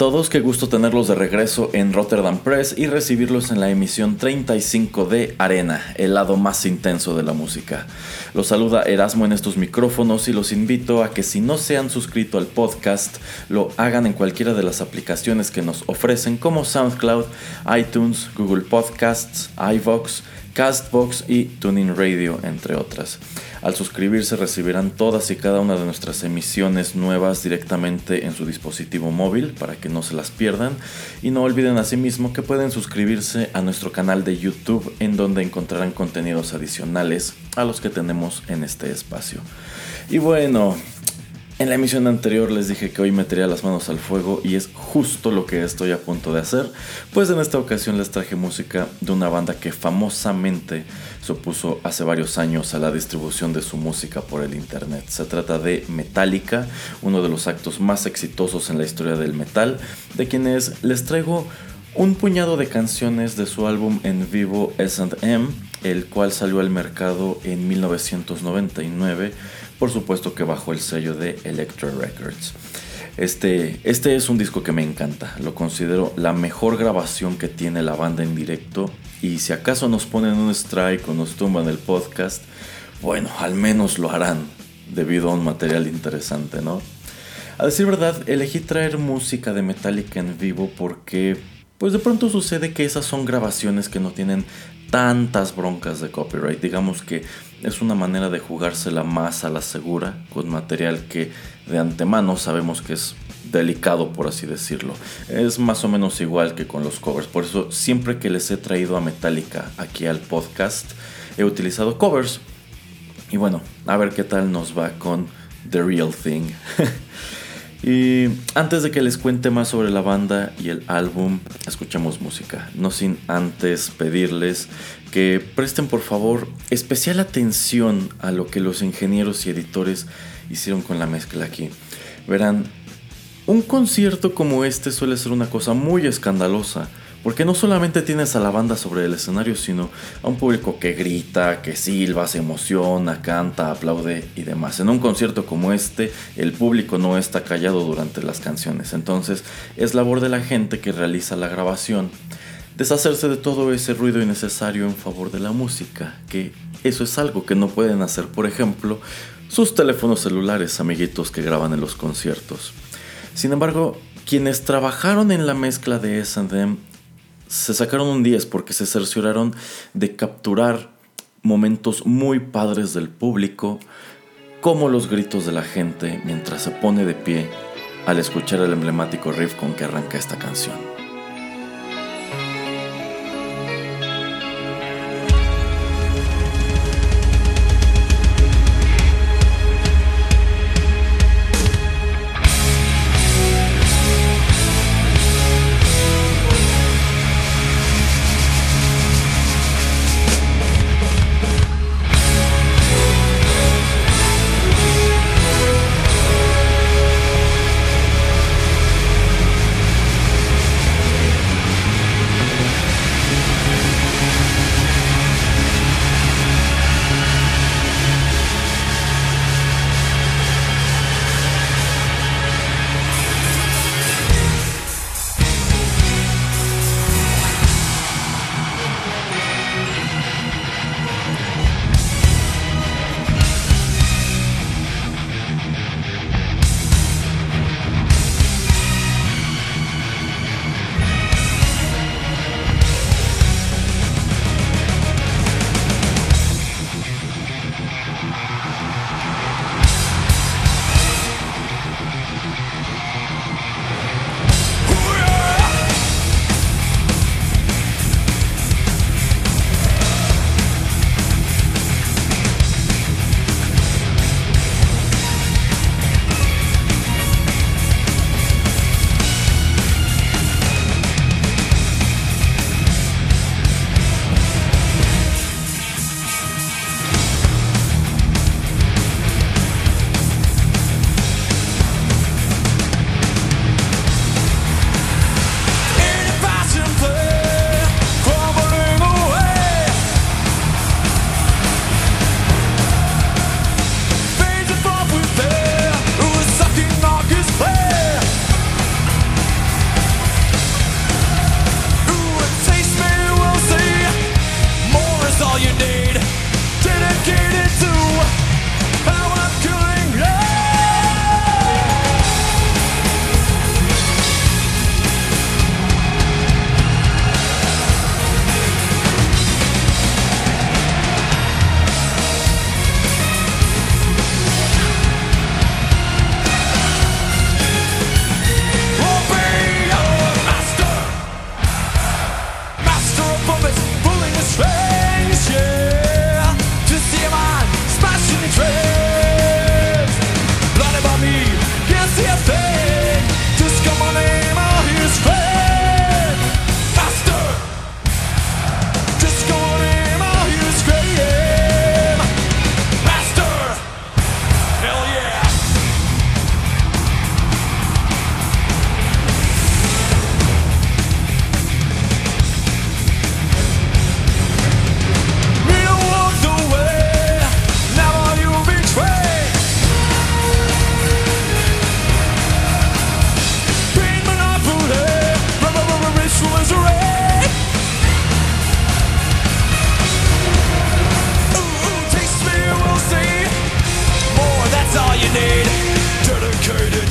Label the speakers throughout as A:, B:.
A: Todos, qué gusto tenerlos de regreso en Rotterdam Press y recibirlos en la emisión 35 de Arena, el lado más intenso de la música. Los saluda Erasmo en estos micrófonos y los invito a que si no se han suscrito al podcast, lo hagan en cualquiera de las aplicaciones que nos ofrecen como SoundCloud, iTunes, Google Podcasts, iVox, Castbox y Tuning Radio, entre otras. Al suscribirse recibirán todas y cada una de nuestras emisiones nuevas directamente en su dispositivo móvil para que no se las pierdan. Y no olviden asimismo que pueden suscribirse a nuestro canal de YouTube en donde encontrarán contenidos adicionales a los que tenemos en este espacio. Y bueno, en la emisión anterior les dije que hoy metería las manos al fuego y es justo lo que estoy a punto de hacer, pues en esta ocasión les traje música de una banda que famosamente se opuso hace varios años a la distribución de su música por el internet. Se trata de Metallica, uno de los actos más exitosos en la historia del metal, de quienes les traigo un puñado de canciones de su álbum en vivo SM, el cual salió al mercado en 1999 por supuesto que bajo el sello de Electro Records. Este, este es un disco que me encanta, lo considero la mejor grabación que tiene la banda en directo y si acaso nos ponen un strike o nos tumban el podcast, bueno, al menos lo harán debido a un material interesante, ¿no? A decir verdad, elegí traer música de Metallica en vivo porque pues de pronto sucede que esas son grabaciones que no tienen tantas broncas de copyright. Digamos que es una manera de jugársela más a la segura con material que de antemano sabemos que es delicado por así decirlo. Es más o menos igual que con los covers. Por eso siempre que les he traído a Metallica aquí al podcast he utilizado covers. Y bueno, a ver qué tal nos va con The Real Thing. Y antes de que les cuente más sobre la banda y el álbum, escuchamos música. No sin antes pedirles que presten por favor especial atención a lo que los ingenieros y editores hicieron con la mezcla aquí. Verán, un concierto como este suele ser una cosa muy escandalosa porque no solamente tienes a la banda sobre el escenario, sino a un público que grita, que silba, se emociona, canta, aplaude y demás. En un concierto como este, el público no está callado durante las canciones. Entonces, es labor de la gente que realiza la grabación deshacerse de todo ese ruido innecesario en favor de la música, que eso es algo que no pueden hacer, por ejemplo, sus teléfonos celulares, amiguitos que graban en los conciertos. Sin embargo, quienes trabajaron en la mezcla de S&M se sacaron un 10 porque se cercioraron de capturar momentos muy padres del público, como los gritos de la gente mientras se pone de pie al escuchar el emblemático riff con que arranca esta canción.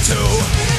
A: No.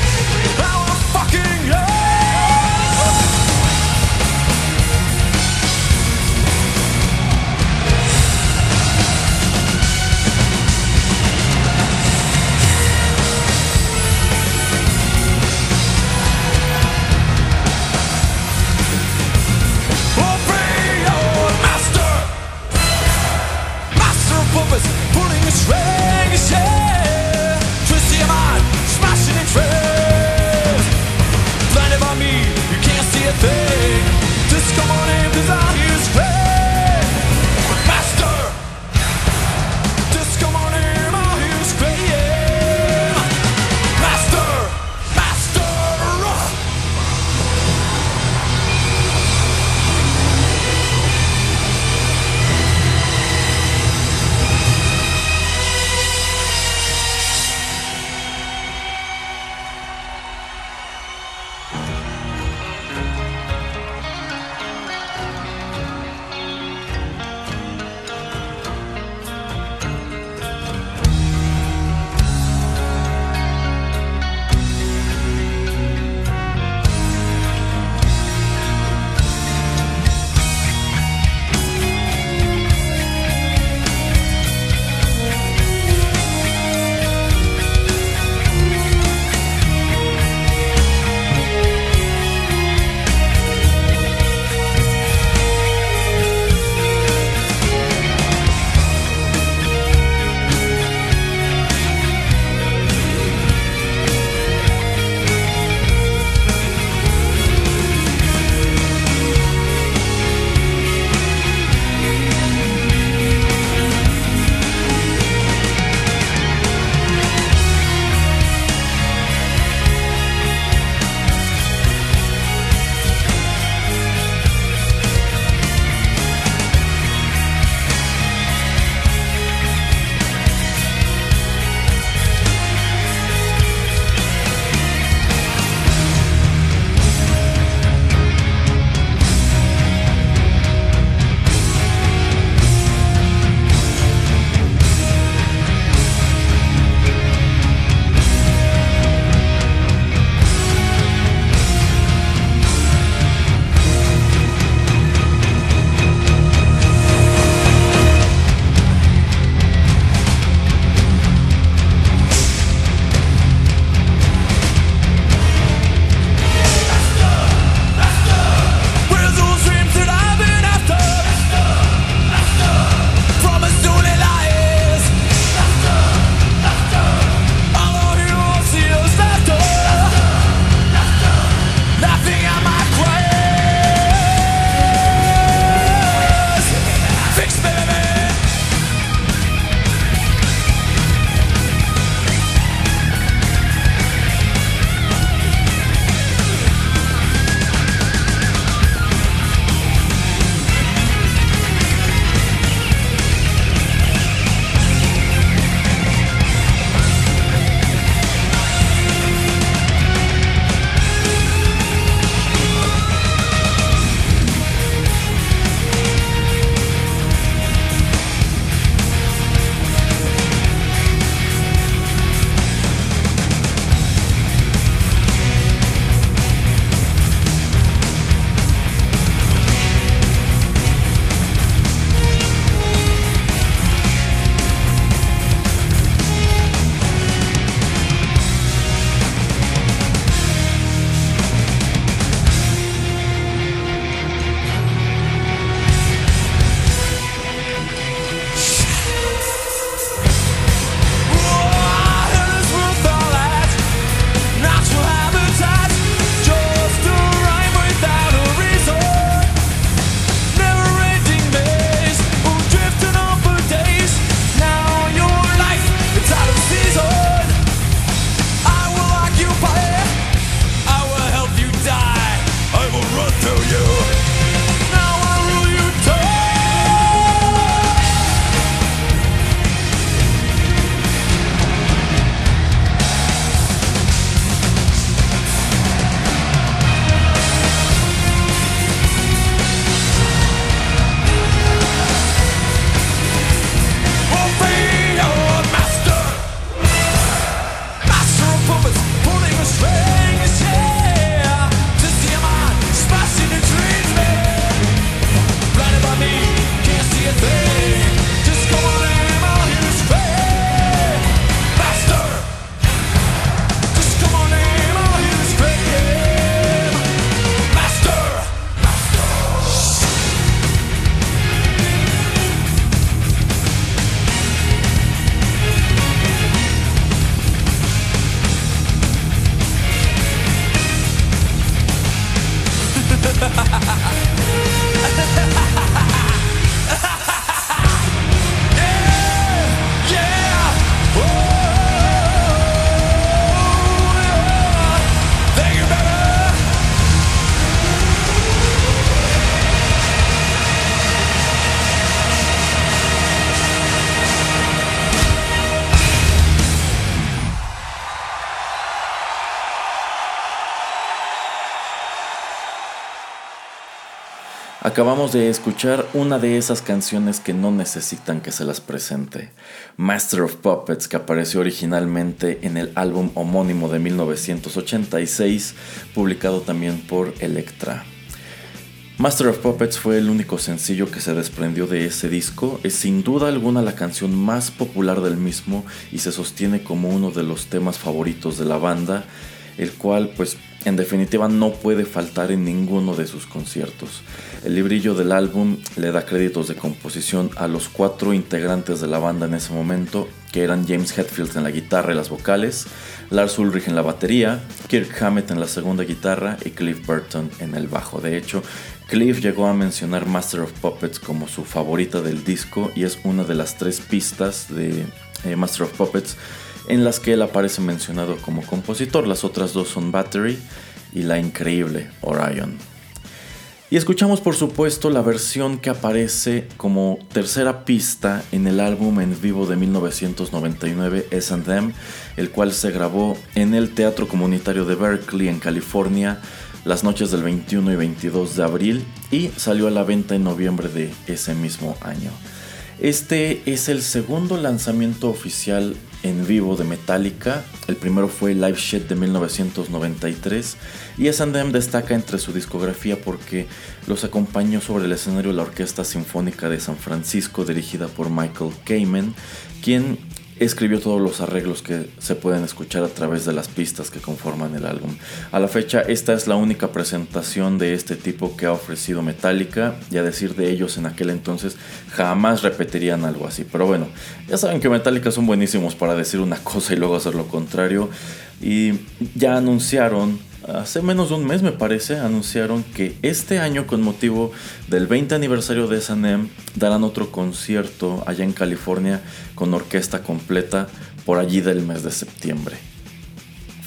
A: Acabamos de escuchar una de esas canciones que no necesitan que se las presente. Master of Puppets, que apareció originalmente en el álbum homónimo de 1986, publicado también por Elektra. Master of Puppets fue el único sencillo que se desprendió de ese disco, es sin duda alguna la canción más popular del mismo y se sostiene como uno de los temas favoritos de la banda, el cual pues en definitiva no puede faltar en ninguno de sus conciertos. El librillo del álbum le da créditos de composición a los cuatro integrantes de la banda en ese momento, que eran James Hetfield en la guitarra y las vocales, Lars Ulrich en la batería, Kirk Hammett en la segunda guitarra y Cliff Burton en el bajo. De hecho, Cliff llegó a mencionar Master of Puppets como su favorita del disco y es una de las tres pistas de eh, Master of Puppets en las que él aparece mencionado como compositor. Las otras dos son Battery y la increíble Orion. Y escuchamos por supuesto la versión que aparece como tercera pista en el álbum en vivo de 1999 S&M, el cual se grabó en el Teatro Comunitario de Berkeley en California las noches del 21 y 22 de abril y salió a la venta en noviembre de ese mismo año. Este es el segundo lanzamiento oficial en vivo de Metallica. El primero fue Live Shit de 1993 y S&M destaca entre su discografía porque los acompañó sobre el escenario la Orquesta Sinfónica de San Francisco dirigida por Michael Kamen, quien escribió todos los arreglos que se pueden escuchar a través de las pistas que conforman el álbum. A la fecha, esta es la única presentación de este tipo que ha ofrecido Metallica y a decir de ellos en aquel entonces jamás repetirían algo así. Pero bueno, ya saben que Metallica son buenísimos para decir una cosa y luego hacer lo contrario y ya anunciaron hace menos de un mes me parece, anunciaron que este año con motivo del 20 aniversario de S&M darán otro concierto allá en California con orquesta completa por allí del mes de septiembre.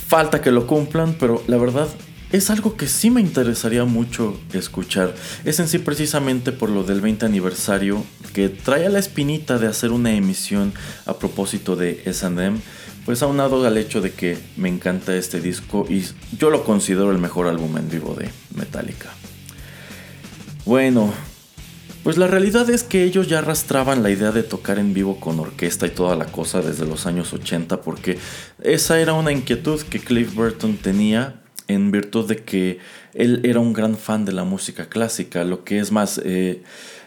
A: Falta que lo cumplan, pero la verdad es algo que sí me interesaría mucho escuchar. Es en sí precisamente por lo del 20 aniversario que trae a la espinita de hacer una emisión a propósito de S&M pues aunado al hecho de que me encanta este disco y yo lo considero el mejor álbum en vivo de Metallica. Bueno, pues la realidad es que ellos ya arrastraban la idea de tocar en vivo con orquesta y toda la cosa desde los años 80 porque esa era una inquietud que Cliff Burton tenía en virtud de que él era un gran fan de la música clásica, lo que es más, eh,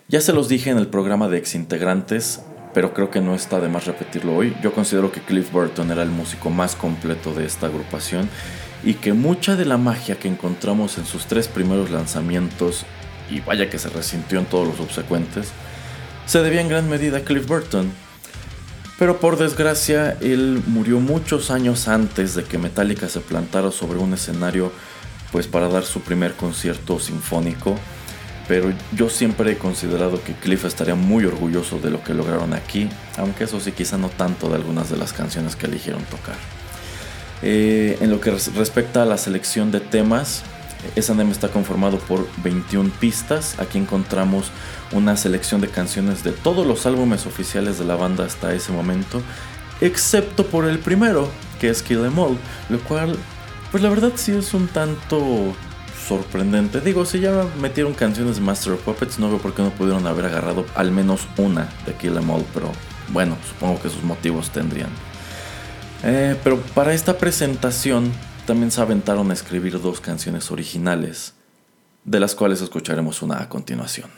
A: ya se los dije en el programa de exintegrantes, pero creo que no está de más repetirlo hoy. Yo considero que Cliff Burton era el músico más completo de esta agrupación y que mucha de la magia que encontramos en sus tres primeros lanzamientos, y vaya que se resintió en todos los subsecuentes, se debía en gran medida a Cliff Burton. Pero por desgracia, él murió muchos años antes de que Metallica se plantara sobre un escenario pues para dar su primer concierto sinfónico pero yo siempre he considerado que Cliff estaría muy orgulloso de lo que lograron aquí, aunque eso sí quizá no tanto de algunas de las canciones que eligieron tocar. Eh, en lo que respecta a la selección de temas, S&M está conformado por 21 pistas. Aquí encontramos una selección de canciones de todos los álbumes oficiales de la banda hasta ese momento, excepto por el primero, que es Kill Em All, lo cual, pues la verdad sí es un tanto sorprendente. Digo, si ya metieron canciones de Master of Puppets, no veo por qué no pudieron haber agarrado al menos una de Kill Em All, pero bueno, supongo que sus motivos tendrían. Eh, pero para esta presentación también se aventaron a escribir dos canciones originales, de las cuales escucharemos una a continuación.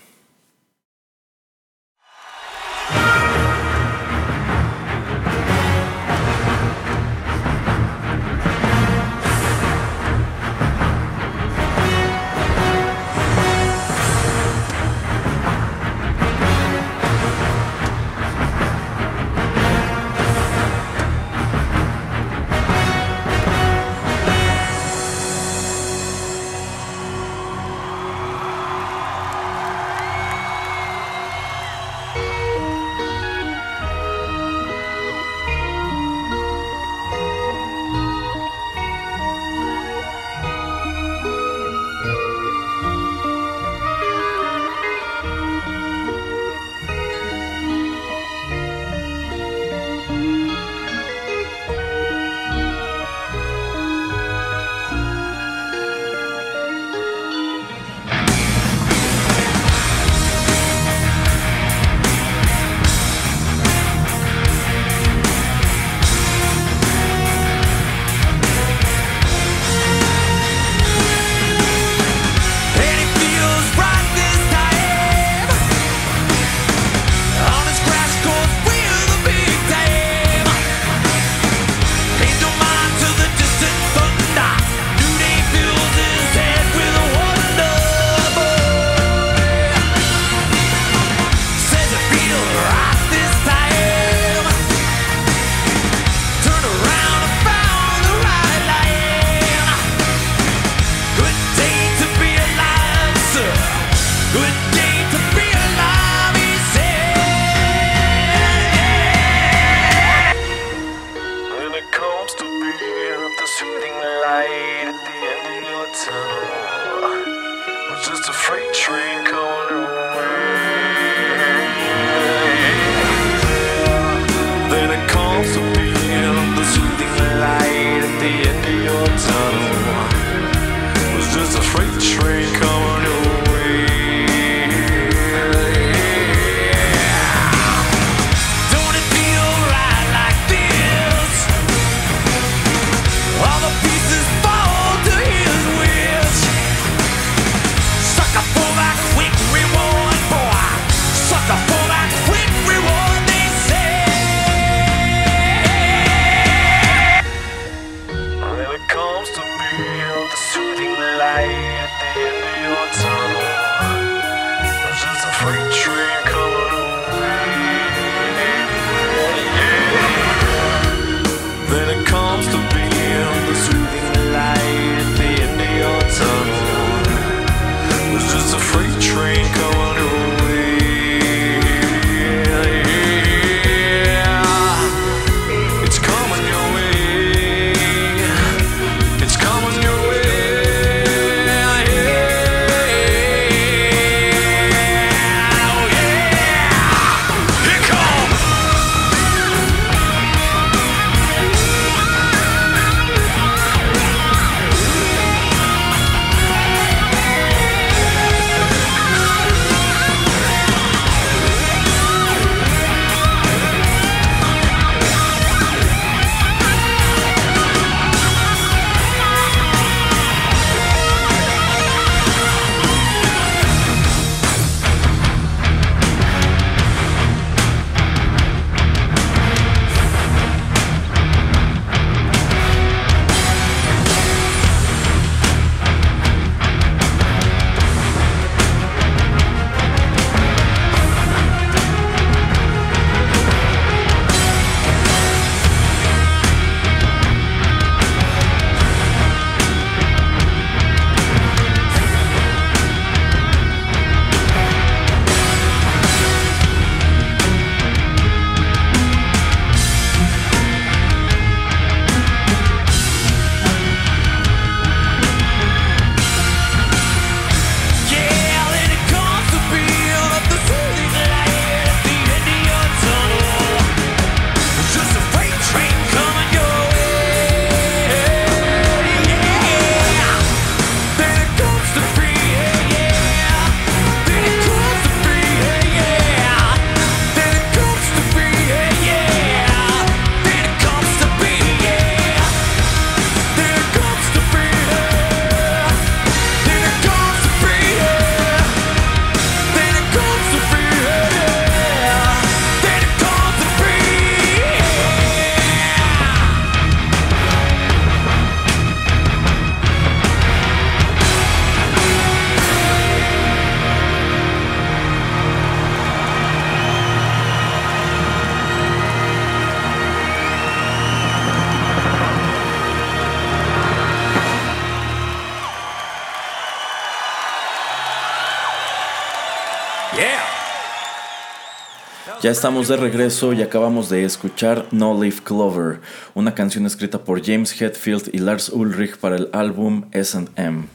A: Ya estamos de regreso y acabamos de escuchar No Leaf Clover, una canción escrita por James Hetfield y Lars Ulrich para el álbum SM.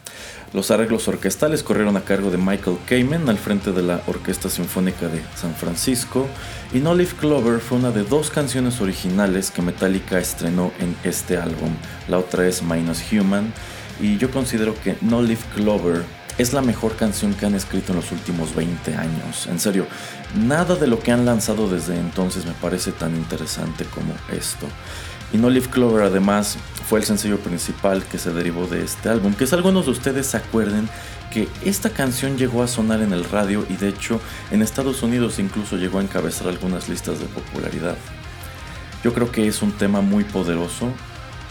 A: Los arreglos orquestales corrieron a cargo de Michael Kamen al frente de la Orquesta Sinfónica de San Francisco y No Leaf Clover fue una de dos canciones originales que Metallica estrenó en este álbum. La otra es Minus Human y yo considero que No Leaf Clover es la mejor canción que han escrito en los últimos 20 años. En serio, nada de lo que han lanzado desde entonces me parece tan interesante como esto. Y No Clover además fue el sencillo principal que se derivó de este álbum. Que es algunos de ustedes se acuerden que esta canción llegó a sonar en el radio y de hecho en Estados Unidos incluso llegó a encabezar algunas listas de popularidad. Yo creo que es un tema muy poderoso,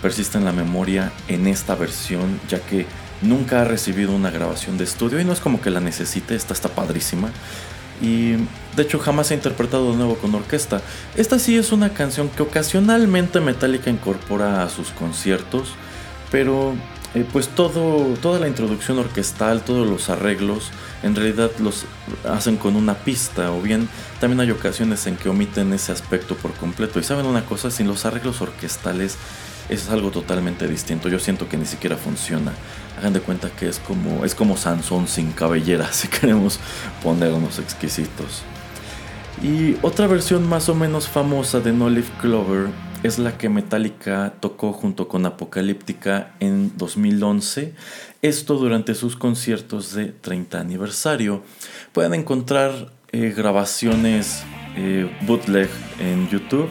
A: persiste en la memoria en esta versión ya que nunca ha recibido una grabación de estudio y no es como que la necesite, esta está padrísima. Y de hecho jamás ha interpretado de nuevo con orquesta. Esta sí es una canción que ocasionalmente Metallica incorpora a sus conciertos, pero eh, pues todo, toda la introducción orquestal, todos los arreglos, en realidad los hacen con una pista, o bien también hay ocasiones en que omiten ese aspecto por completo. Y saben una cosa, sin los arreglos orquestales es algo totalmente distinto. Yo siento que ni siquiera funciona. Hagan de cuenta que es como, es como Sansón sin cabellera, si queremos ponernos exquisitos. Y otra versión más o menos famosa de No Leaf Clover es la que Metallica tocó junto con Apocalíptica en 2011. Esto durante sus conciertos de 30 aniversario. Pueden encontrar eh, grabaciones eh, bootleg en YouTube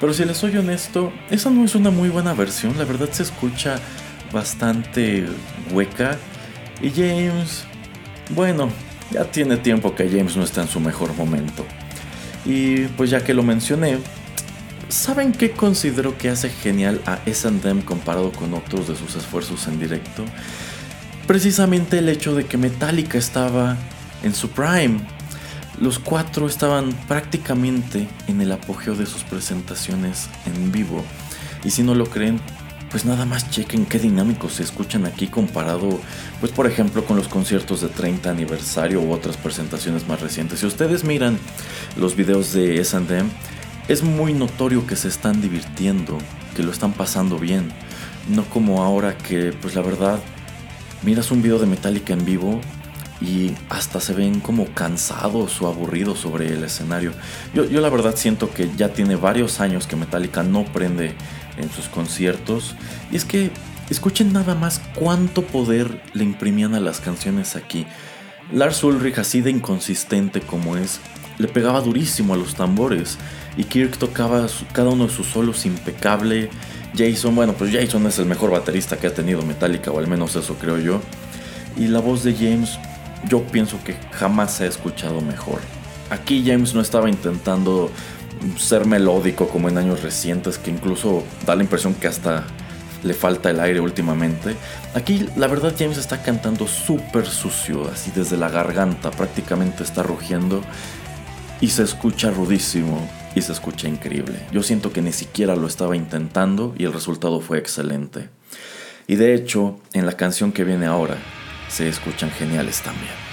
A: pero si les soy honesto, esa no es una muy buena versión. La verdad se escucha bastante hueca. Y James, bueno, ya tiene tiempo que James no está en su mejor momento. Y pues ya que lo mencioné, ¿saben qué considero que hace genial a SM comparado con otros de sus esfuerzos en directo? Precisamente el hecho de que Metallica estaba en su prime los cuatro estaban prácticamente en el apogeo de sus presentaciones en vivo. Y si no lo creen, pues nada más chequen qué dinámicos se escuchan aquí comparado, pues por ejemplo, con los conciertos de 30 aniversario u otras presentaciones más recientes. Si ustedes miran los videos de SM, es muy notorio que se están divirtiendo, que lo están pasando bien. No como ahora que, pues la verdad, miras un video de Metallica en vivo y hasta se ven como cansados o aburridos sobre el escenario. Yo, yo, la verdad siento que ya tiene varios años que Metallica no prende en sus conciertos y es que escuchen nada más cuánto poder le imprimían a las canciones aquí. Lars Ulrich así de inconsistente como es, le pegaba durísimo a los tambores y Kirk tocaba cada uno de sus solos impecable. Jason, bueno, pues Jason es el mejor baterista que ha tenido Metallica, o al menos eso creo yo. Y la voz de James yo pienso que jamás se ha escuchado mejor. Aquí James no estaba intentando ser melódico como en años recientes, que incluso da la impresión que hasta le falta el aire últimamente. Aquí la verdad James está cantando súper sucio, así desde la garganta, prácticamente está rugiendo y se escucha rudísimo y se escucha increíble. Yo siento que ni siquiera lo estaba intentando y el resultado fue excelente. Y de hecho, en la canción que viene ahora, se escuchan geniales también.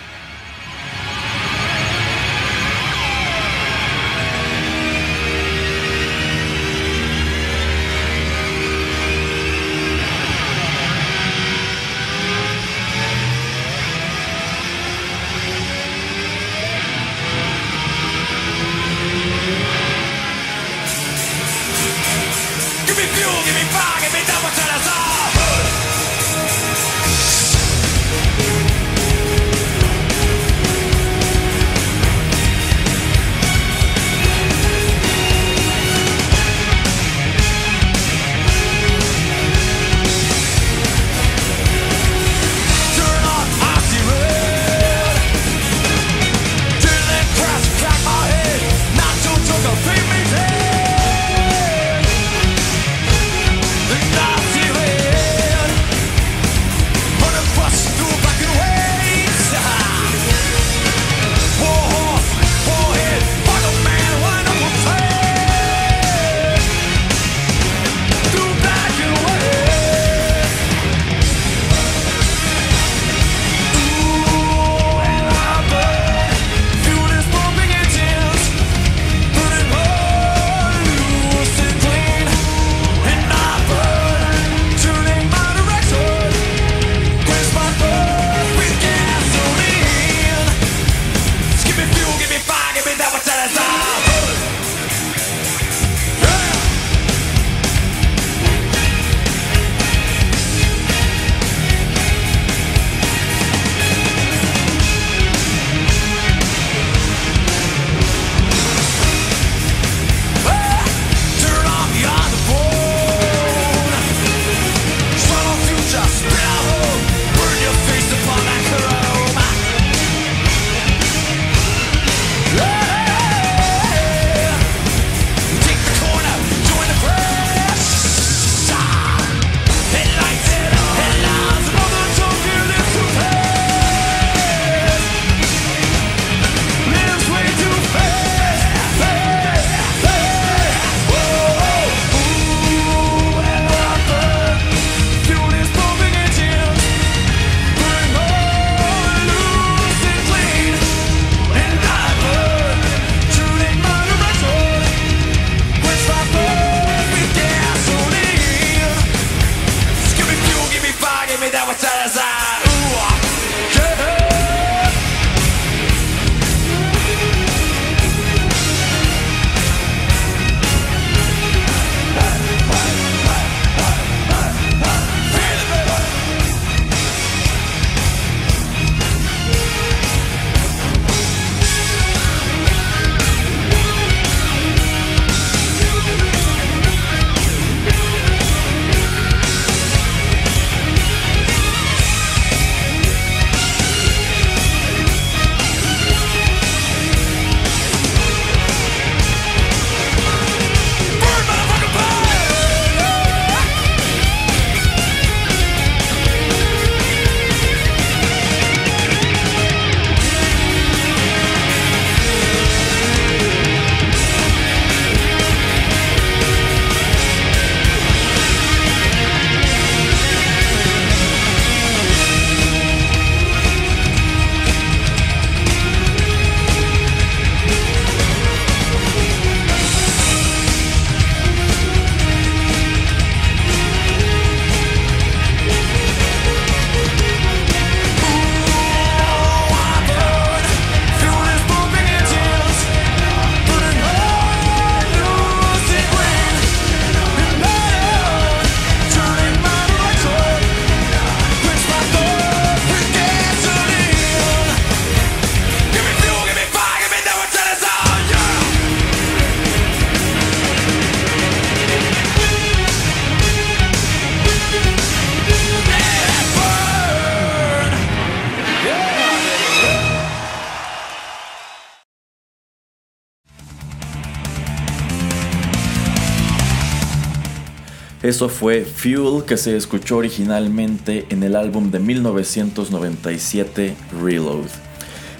A: Eso fue Fuel que se escuchó originalmente en el álbum de 1997 Reload.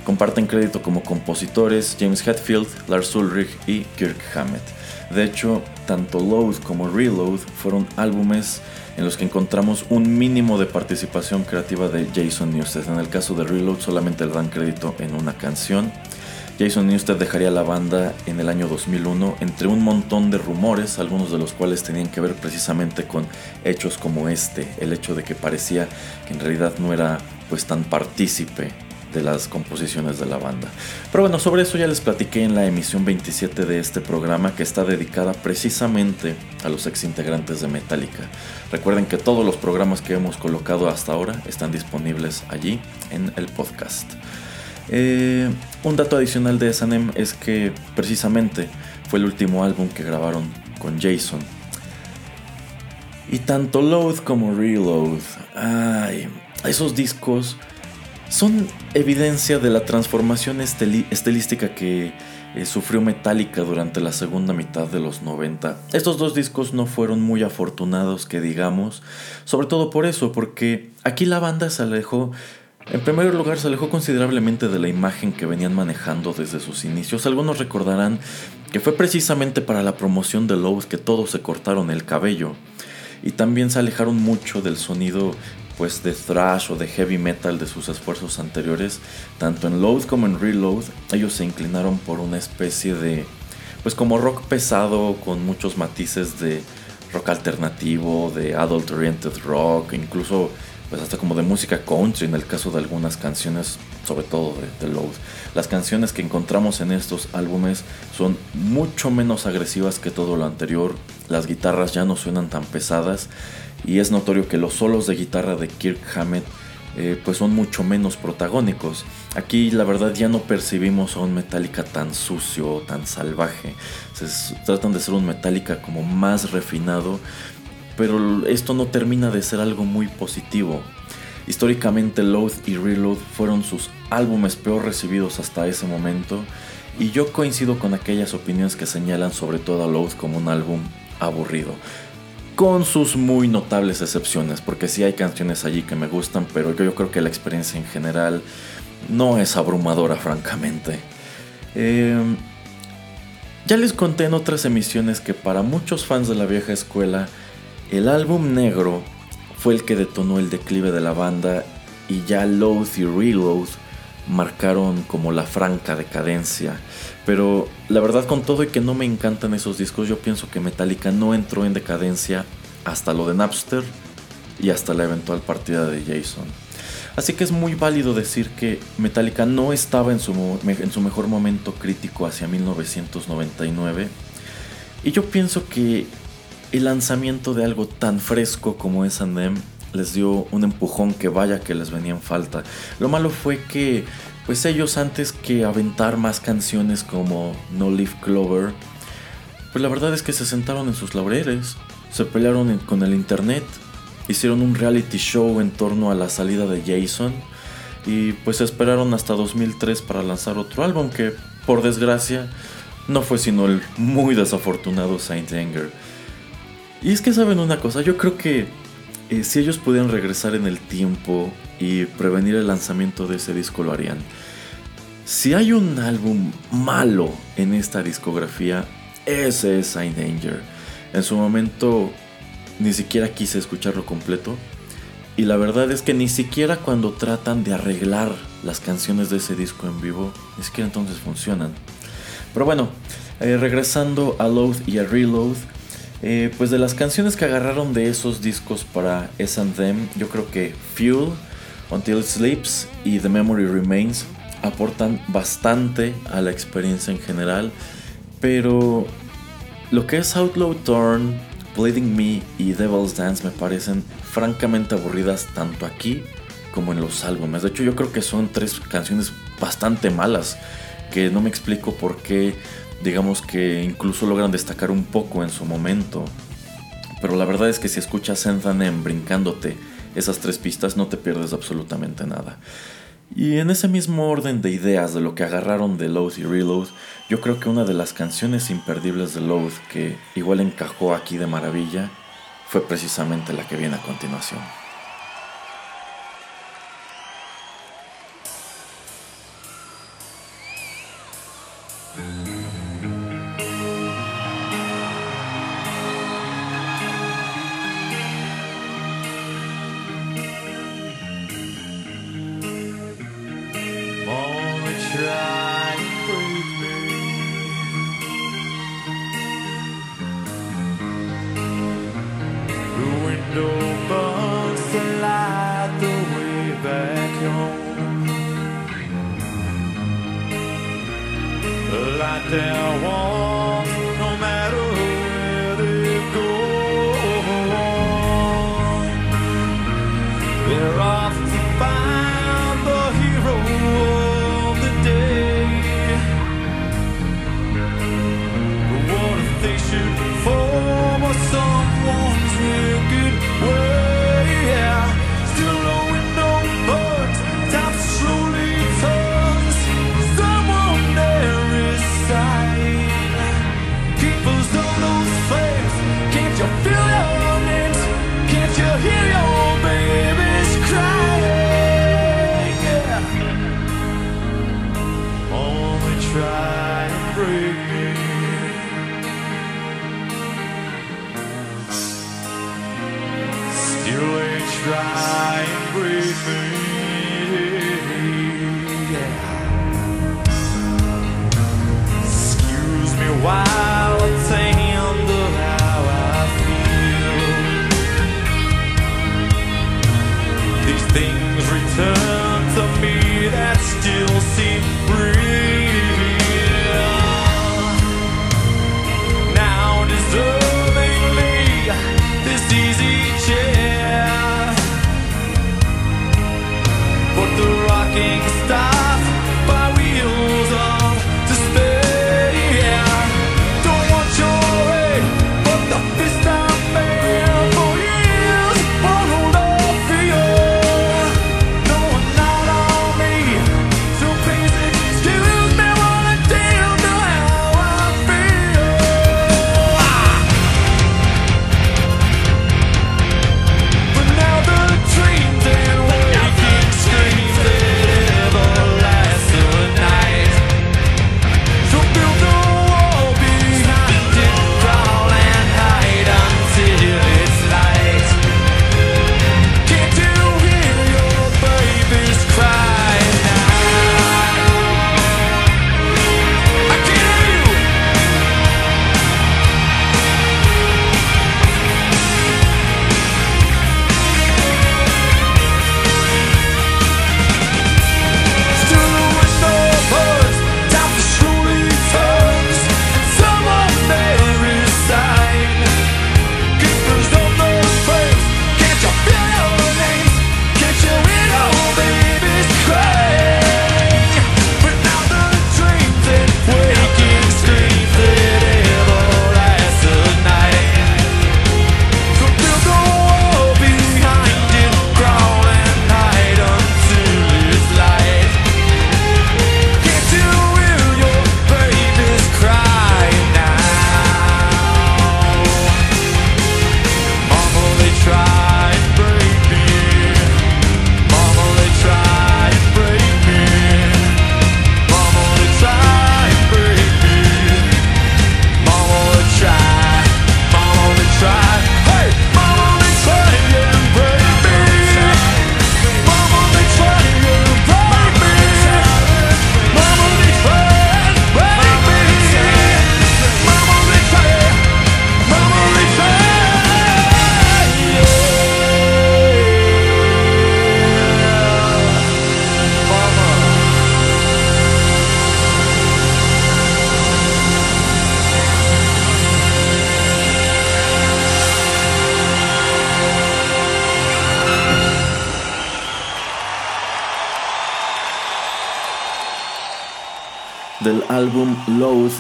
A: Comparten crédito como compositores James Hetfield, Lars Ulrich y Kirk Hammett. De hecho, tanto Load como Reload fueron álbumes en los que encontramos un mínimo de participación creativa de Jason Newsted. En el caso de Reload solamente le dan crédito en una canción Jason Newsted dejaría la banda en el año 2001 entre un montón de rumores, algunos de los cuales tenían que ver precisamente con hechos como este, el hecho de que parecía que en realidad no era pues tan partícipe de las composiciones de la banda. Pero bueno, sobre eso ya les platiqué en la emisión 27 de este programa que está dedicada precisamente a los ex integrantes de Metallica. Recuerden que todos los programas que hemos colocado hasta ahora están disponibles allí en el podcast. Eh, un dato adicional de S&M es que precisamente fue el último álbum que grabaron con Jason. Y tanto Load como Reload, ay, esos discos son evidencia de la transformación estilística que eh, sufrió Metallica durante la segunda mitad de los 90. Estos dos discos no fueron muy afortunados, que digamos, sobre todo por eso, porque aquí la banda se alejó en primer lugar, se alejó considerablemente de la imagen que venían manejando desde sus inicios. Algunos recordarán que fue precisamente para la promoción de Lowe's que todos se cortaron el cabello. Y también se alejaron mucho del sonido pues de thrash o de heavy metal de sus esfuerzos anteriores. Tanto en Load como en Reload, ellos se inclinaron por una especie de pues como rock pesado con muchos matices de rock alternativo, de adult oriented rock, incluso pues hasta como de música country en el caso de algunas canciones, sobre todo de, The Load. Las canciones que encontramos en estos álbumes son mucho menos agresivas que todo lo anterior, las guitarras ya no suenan tan pesadas y es notorio que los solos de guitarra de Kirk Hammett eh, pues son mucho menos protagónicos. Aquí la verdad ya no percibimos a un Metallica tan sucio, tan salvaje. Se tratan de ser un Metallica como más refinado pero esto no termina de ser algo muy positivo. Históricamente Load y Reload fueron sus álbumes peor recibidos hasta ese momento y yo coincido con aquellas opiniones que señalan sobre todo a Load como un álbum aburrido. Con sus muy notables excepciones, porque sí hay canciones allí que me gustan, pero yo, creo que la experiencia en general no es abrumadora, francamente. Em, ya les conté en otras emisiones que para muchos fans de la vieja escuela, el álbum negro fue el que detonó el declive de la banda y ya Load y Reload marcaron como la franca decadencia. Pero la verdad con todo y que no me encantan esos discos, yo pienso que Metallica no entró en decadencia hasta lo de Napster y hasta la eventual partida de Jason. Así que es muy válido decir que Metallica no estaba en su, en su mejor momento crítico hacia 1999. Y yo pienso que el lanzamiento de algo tan fresco como es Andem les dio un empujón que vaya que les venía en falta. Lo malo fue que pues ellos antes que aventar más canciones como No Leaf Clover, pues la verdad es que se sentaron en sus laureles, se pelearon con el internet, hicieron un reality show en torno a la salida de Jason y pues esperaron hasta 2003 para lanzar otro álbum que por desgracia no fue sino el muy desafortunado Saint Anger. Y es que saben una cosa, yo creo que eh, si ellos pudieran regresar en el tiempo y prevenir el lanzamiento de ese disco lo harían. Si hay un álbum malo en esta discografía, ese es Sign Danger. En su momento ni siquiera quise escucharlo completo. Y la verdad es que ni siquiera cuando tratan de arreglar las canciones de ese disco en vivo, ni siquiera entonces funcionan. Pero bueno, eh, regresando a Load y a Reload, eh, pues de las canciones que agarraron de esos discos para S&M, yo creo que Fuel, Until It Sleeps y The Memory Remains aportan bastante a la experiencia en general, pero lo que es Outlaw Torn, Bleeding Me y Devil's Dance me parecen francamente aburridas tanto aquí como en los álbumes. De hecho, yo creo que son tres canciones bastante malas que no me explico por qué digamos que incluso logran destacar un poco en su momento. Pero la verdad es que si escuchas Enthanem brincándote esas tres pistas no te pierdes absolutamente nada. Y en ese mismo orden de ideas de lo que agarraron de Load y Reload, yo creo que una de las canciones imperdibles de Load que igual encajó aquí de maravilla fue precisamente la que viene a continuación.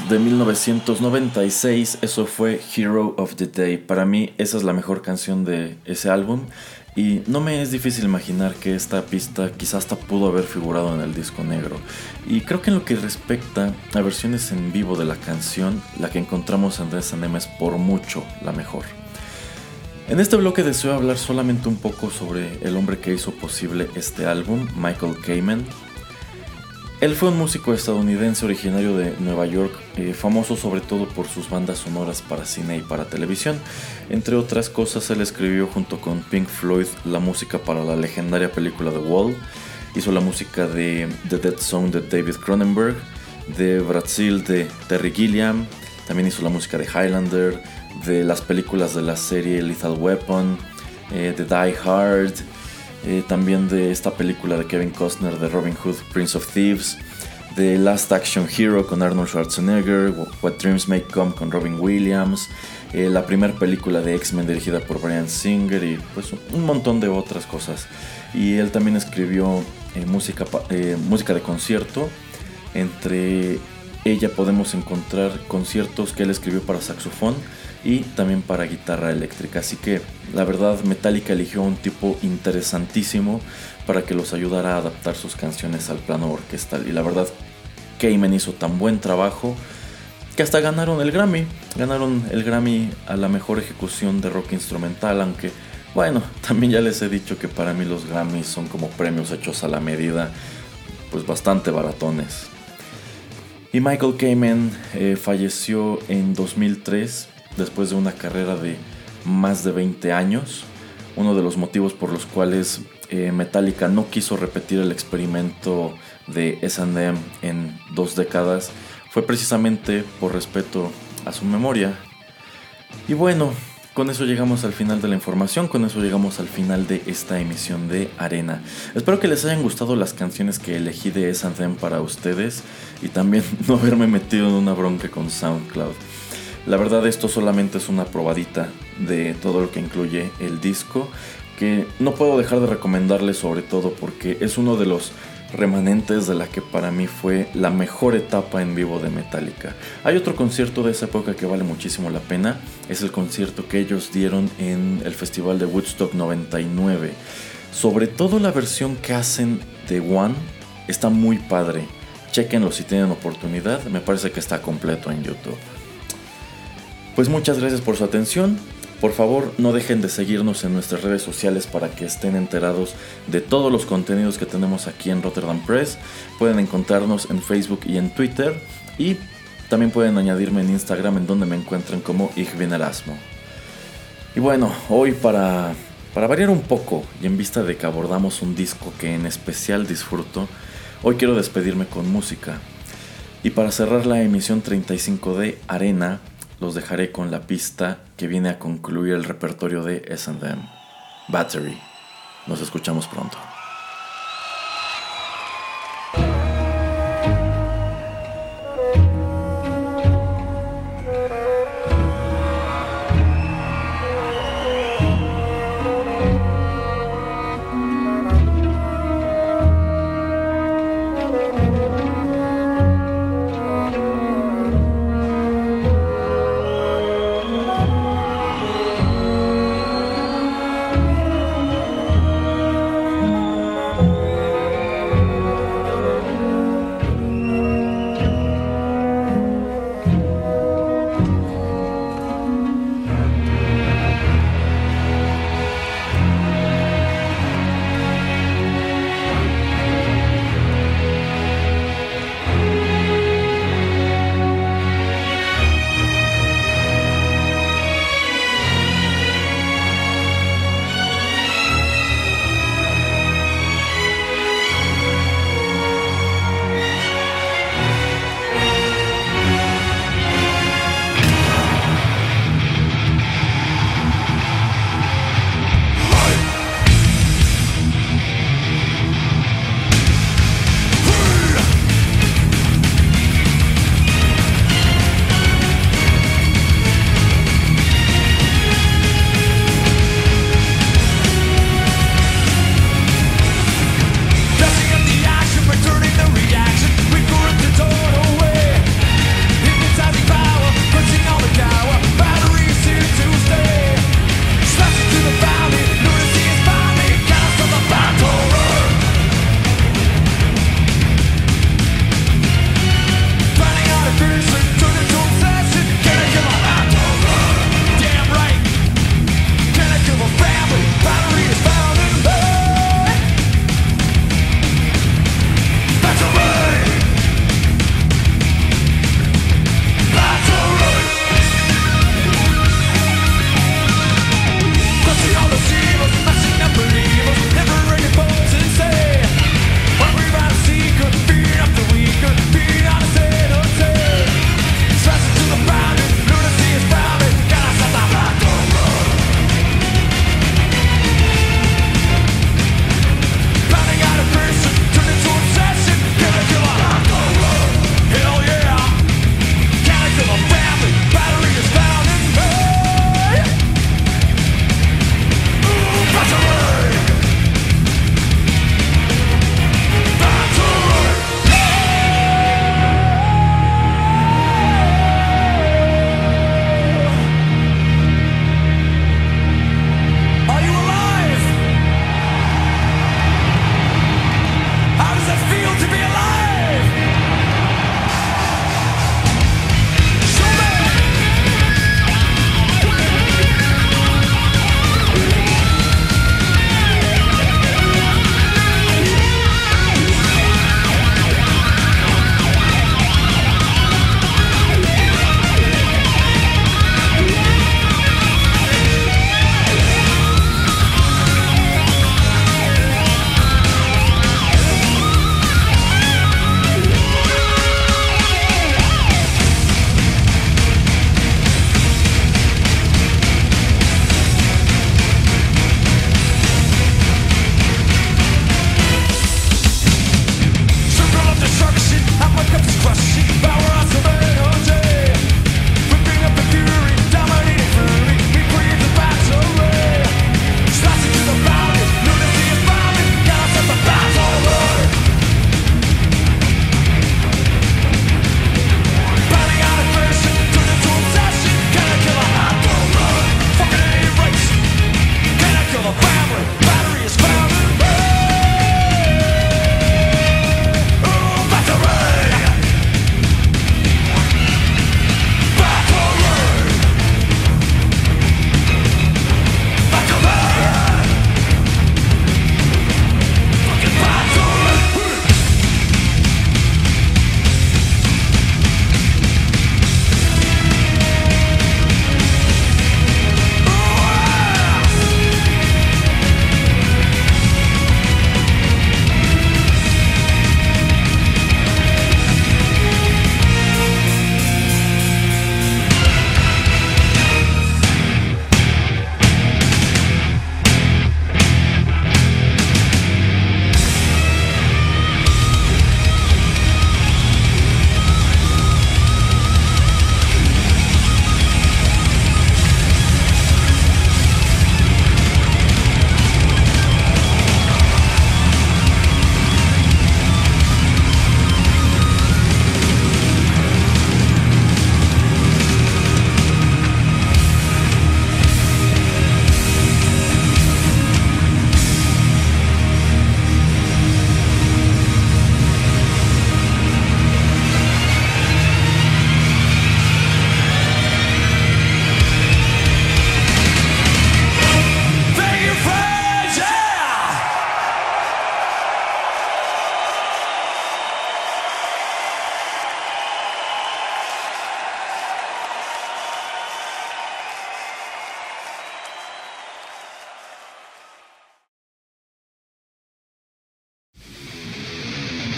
A: De 1996, eso fue Hero of the Day. Para mí esa es la mejor canción de ese álbum y no me es difícil imaginar que esta pista quizás hasta pudo haber figurado en el disco negro. Y creo que en lo que respecta a versiones en vivo de la canción, la que encontramos en S&M es por mucho la mejor. En este bloque deseo hablar solamente un poco sobre el hombre que hizo posible este álbum, Michael Kamen, él fue un músico estadounidense originario de Nueva York, eh, famoso sobre todo por sus bandas sonoras para cine y para televisión. Entre otras cosas, él escribió junto con Pink Floyd la música para la legendaria película The Wall, hizo la música de The Dead Song de David Cronenberg, de Brasil de Terry Gilliam, también hizo la música de Highlander, de las películas de la serie Lethal Weapon, eh, de Die Hard, eh, también de esta película de Kevin Costner de Robin Hood, Prince of Thieves, de Last Action Hero con Arnold Schwarzenegger, What Dreams May Come con Robin Williams, eh, la primera película de X-Men dirigida por Brian Singer y pues un montón de otras cosas. Y él también escribió eh, música, música de concierto. Entre ella podemos encontrar conciertos que él escribió para saxofón y también para guitarra eléctrica. Así que la verdad Metallica eligió un tipo interesantísimo para que los ayudara a adaptar sus canciones al plano orquestal. Y la verdad Cayman hizo tan buen trabajo que hasta ganaron el Grammy. Ganaron el Grammy a la mejor ejecución de rock instrumental, aunque bueno, también ya les he dicho que para mí los Grammys son como premios hechos a la medida, pues bastante baratones. Y Michael Kamen eh, falleció en 2003 después de una carrera de más de 20 años. Uno de los motivos por los cuales eh, Metallica no quiso repetir el experimento de SM en dos décadas fue precisamente por respeto a su memoria. Y bueno, con eso llegamos al final de la información, con eso llegamos al final de esta emisión de Arena. Espero que les hayan gustado las canciones que elegí de SM para ustedes y también no haberme metido en una bronca con SoundCloud. La verdad esto solamente es una probadita de todo lo que incluye el disco, que no puedo dejar de recomendarles sobre todo porque es uno de los remanentes de la que para mí fue la mejor etapa en vivo de Metallica. Hay otro concierto de esa época que vale muchísimo la pena, es el concierto que ellos dieron en el Festival de Woodstock 99. Sobre todo la versión que hacen de One está muy padre. Chequenlo si tienen oportunidad, me parece que está completo en YouTube. Pues muchas gracias por su atención. Por favor, no dejen de seguirnos en nuestras redes sociales para que estén enterados de todos los contenidos que tenemos aquí en Rotterdam Press. Pueden encontrarnos en Facebook y en Twitter. Y también pueden añadirme en Instagram en donde me encuentran como Ich Erasmo. Y bueno, hoy para, para variar un poco y en vista de que abordamos un disco que en especial disfruto, hoy quiero despedirme con música. Y para cerrar la emisión 35 de Arena, los dejaré con la pista que viene a concluir el repertorio de SM Battery. Nos escuchamos pronto.